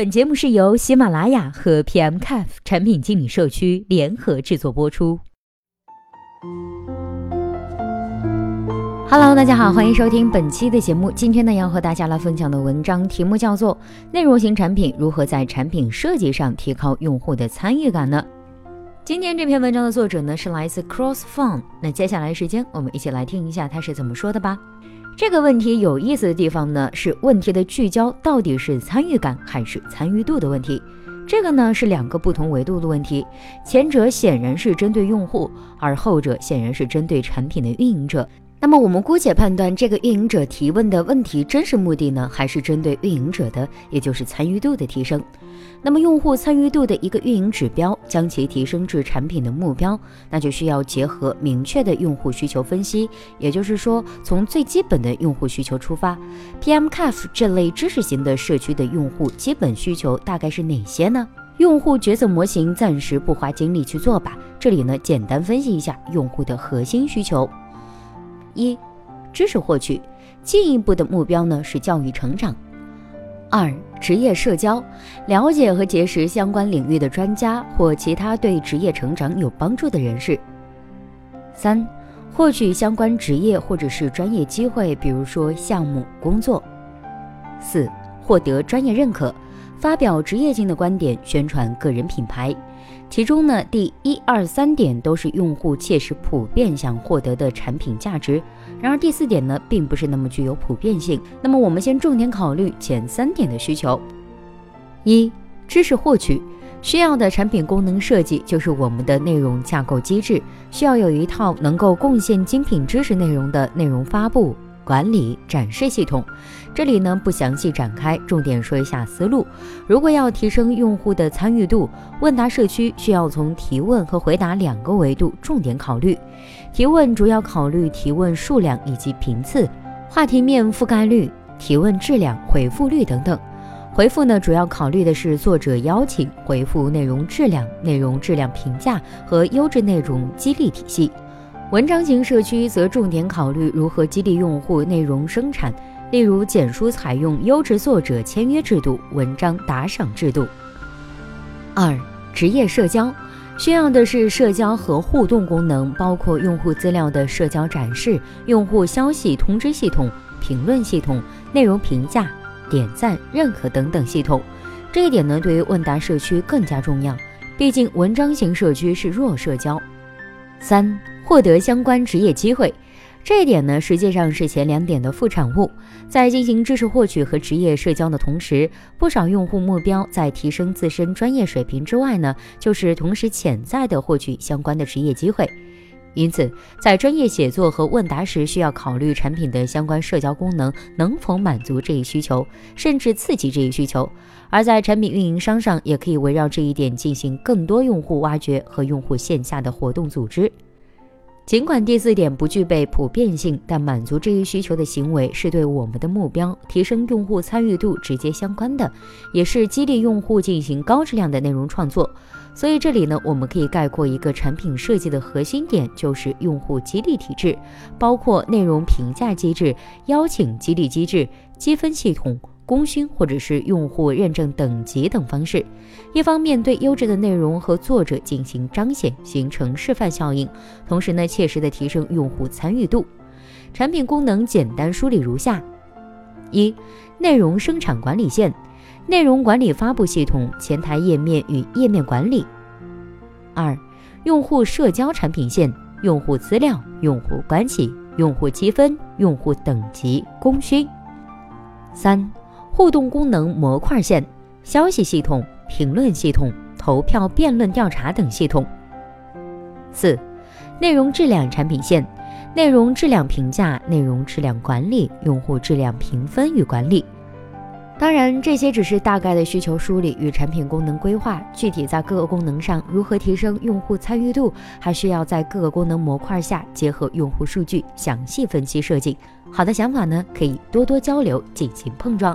本节目是由喜马拉雅和 PMCAF 产品经理社区联合制作播出。Hello，大家好，欢迎收听本期的节目。今天呢，要和大家来分享的文章题目叫做《内容型产品如何在产品设计上提高用户的参与感呢？今天这篇文章的作者呢是来自 Cross Fun。那接下来时间，我们一起来听一下他是怎么说的吧。这个问题有意思的地方呢，是问题的聚焦到底是参与感还是参与度的问题。这个呢是两个不同维度的问题，前者显然是针对用户，而后者显然是针对产品的运营者。那么我们姑且判断这个运营者提问的问题真实目的呢，还是针对运营者的，也就是参与度的提升。那么，用户参与度的一个运营指标，将其提升至产品的目标，那就需要结合明确的用户需求分析。也就是说，从最基本的用户需求出发，PM Caf 这类知识型的社区的用户基本需求大概是哪些呢？用户角色模型暂时不花精力去做吧。这里呢，简单分析一下用户的核心需求：一、知识获取；进一步的目标呢是教育成长。二、职业社交，了解和结识相关领域的专家或其他对职业成长有帮助的人士。三、获取相关职业或者是专业机会，比如说项目工作。四、获得专业认可，发表职业性的观点，宣传个人品牌。其中呢，第一、二、三点都是用户切实普遍想获得的产品价值。然而第四点呢，并不是那么具有普遍性。那么我们先重点考虑前三点的需求。一、知识获取需要的产品功能设计就是我们的内容架构机制，需要有一套能够贡献精品知识内容的内容发布。管理展示系统，这里呢不详细展开，重点说一下思路。如果要提升用户的参与度，问答社区需要从提问和回答两个维度重点考虑。提问主要考虑提问数量以及频次、话题面覆盖率、提问质量、回复率等等。回复呢主要考虑的是作者邀请、回复内容质量、内容质量评价和优质内容激励体系。文章型社区则重点考虑如何激励用户内容生产，例如简书采用优质作者签约制度、文章打赏制度。二、职业社交需要的是社交和互动功能，包括用户资料的社交展示、用户消息通知系统、评论系统、内容评价、点赞、认可等等系统。这一点呢，对于问答社区更加重要，毕竟文章型社区是弱社交。三。获得相关职业机会，这一点呢，实际上是前两点的副产物。在进行知识获取和职业社交的同时，不少用户目标在提升自身专业水平之外呢，就是同时潜在的获取相关的职业机会。因此，在专业写作和问答时，需要考虑产品的相关社交功能能否满足这一需求，甚至刺激这一需求。而在产品运营商上，也可以围绕这一点进行更多用户挖掘和用户线下的活动组织。尽管第四点不具备普遍性，但满足这一需求的行为是对我们的目标提升用户参与度直接相关的，也是激励用户进行高质量的内容创作。所以这里呢，我们可以概括一个产品设计的核心点就是用户激励体制，包括内容评价机制、邀请激励机制、积分系统。功勋或者是用户认证等级等方式，一方面对优质的内容和作者进行彰显，形成示范效应；同时呢，切实的提升用户参与度。产品功能简单梳理如下：一、内容生产管理线，内容管理发布系统，前台页面与页面管理；二、用户社交产品线，用户资料、用户关系、用户积分、用户等级、功勋；三。互动功能模块线、消息系统、评论系统、投票、辩论、调查等系统。四、内容质量产品线、内容质量评价、内容质量管理、用户质量评分与管理。当然，这些只是大概的需求梳理与产品功能规划，具体在各个功能上如何提升用户参与度，还需要在各个功能模块下结合用户数据详细分析设计。好的想法呢，可以多多交流，进行碰撞。